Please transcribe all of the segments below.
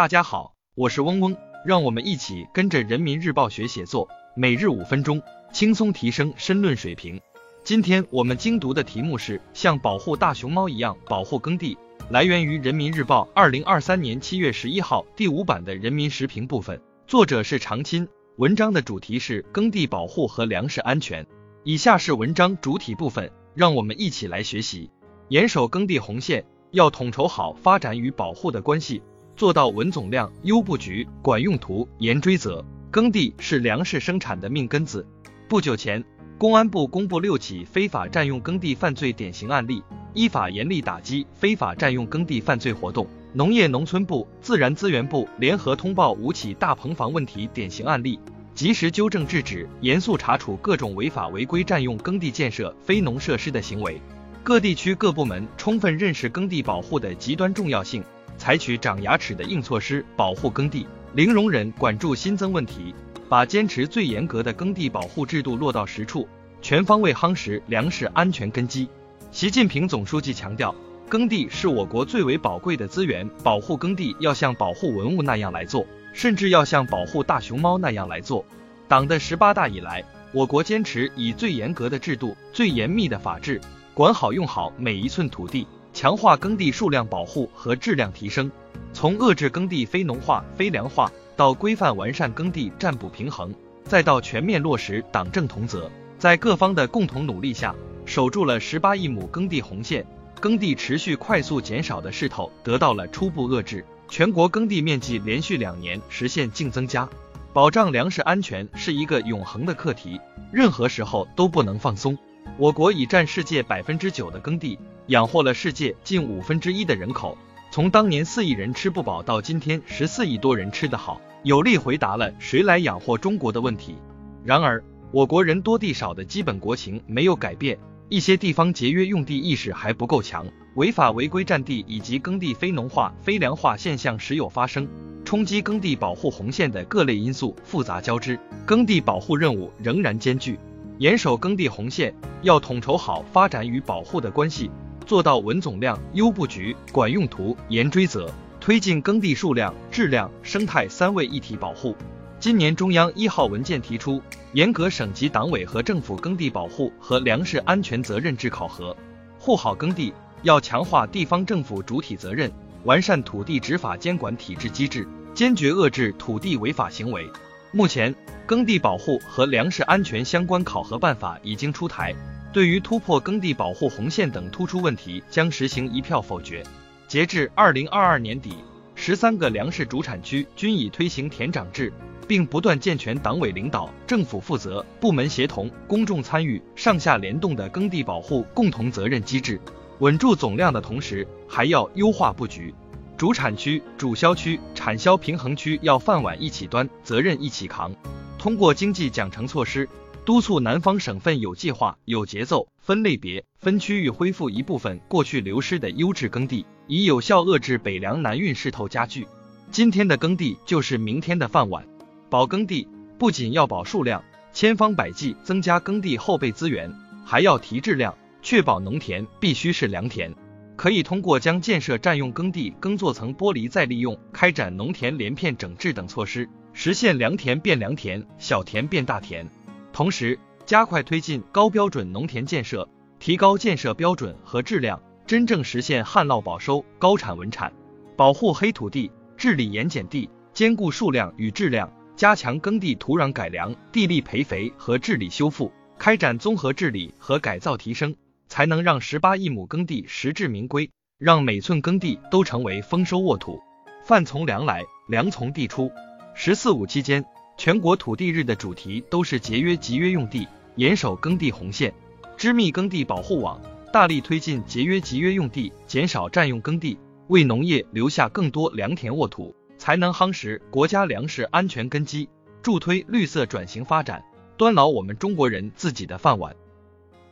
大家好，我是嗡嗡，让我们一起跟着人民日报学写作，每日五分钟，轻松提升申论水平。今天我们精读的题目是像保护大熊猫一样保护耕地，来源于人民日报二零二三年七月十一号第五版的人民时评部分，作者是常青。文章的主题是耕地保护和粮食安全。以下是文章主体部分，让我们一起来学习。严守耕地红线，要统筹好发展与保护的关系。做到稳总量、优布局、管用途、严追责。耕地是粮食生产的命根子。不久前，公安部公布六起非法占用耕地犯罪典型案例，依法严厉打击非法占用耕地犯罪活动。农业农村部、自然资源部联合通报五起大棚房问题典型案例，及时纠正制止，严肃查处各种违法违规占用耕地建设非农设施的行为。各地区各部门充分认识耕地保护的极端重要性。采取长牙齿的硬措施保护耕地，零容忍管住新增问题，把坚持最严格的耕地保护制度落到实处，全方位夯实粮食安全根基。习近平总书记强调，耕地是我国最为宝贵的资源，保护耕地要像保护文物那样来做，甚至要像保护大熊猫那样来做。党的十八大以来，我国坚持以最严格的制度、最严密的法治，管好用好每一寸土地。强化耕地数量保护和质量提升，从遏制耕地非农化、非粮化，到规范完善耕地占补平衡，再到全面落实党政同责，在各方的共同努力下，守住了十八亿亩耕地红线，耕地持续快速减少的势头得到了初步遏制，全国耕地面积连续两年实现净增加。保障粮食安全是一个永恒的课题，任何时候都不能放松。我国已占世界百分之九的耕地。养活了世界近五分之一的人口，从当年四亿人吃不饱到今天十四亿多人吃得好，有力回答了谁来养活中国的问题。然而，我国人多地少的基本国情没有改变，一些地方节约用地意识还不够强，违法违规占地以及耕地非农化、非粮化现象时有发生，冲击耕地保护红线的各类因素复杂交织，耕地保护任务仍然艰巨。严守耕地红线，要统筹好发展与保护的关系。做到稳总量、优布局、管用途、严追责，推进耕地数量、质量、生态三位一体保护。今年中央一号文件提出，严格省级党委和政府耕地保护和粮食安全责任制考核。护好耕地，要强化地方政府主体责任，完善土地执法监管体制机制，坚决遏制土地违法行为。目前，耕地保护和粮食安全相关考核办法已经出台。对于突破耕地保护红线等突出问题，将实行一票否决。截至二零二二年底，十三个粮食主产区均已推行田长制，并不断健全党委领导、政府负责、部门协同、公众参与、上下联动的耕地保护共同责任机制。稳住总量的同时，还要优化布局，主产区、主销区、产销平衡区要饭碗一起端，责任一起扛。通过经济奖惩措施。督促南方省份有计划、有节奏、分类别、分区域恢复一部分过去流失的优质耕地，以有效遏制北粮南运势头加剧。今天的耕地就是明天的饭碗。保耕地不仅要保数量，千方百计增加耕地后备资源，还要提质量，确保农田必须是良田。可以通过将建设占用耕地耕作层剥离再利用，开展农田连片整治等措施，实现良田变良田，小田变大田。同时，加快推进高标准农田建设，提高建设标准和质量，真正实现旱涝保收、高产稳产。保护黑土地，治理盐碱地，兼顾数量与质量，加强耕地土壤改良、地力培肥和治理修复，开展综合治理和改造提升，才能让十八亿亩耕地实至名归，让每寸耕地都成为丰收沃土。饭从粮来，粮从地出。十四五期间。全国土地日的主题都是节约集约用地，严守耕地红线，织密耕地保护网，大力推进节约集约用地，减少占用耕地，为农业留下更多良田沃土，才能夯实国家粮食安全根基，助推绿色转型发展，端牢我们中国人自己的饭碗。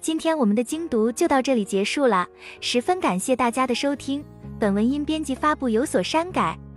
今天我们的精读就到这里结束了，十分感谢大家的收听。本文因编辑发布有所删改。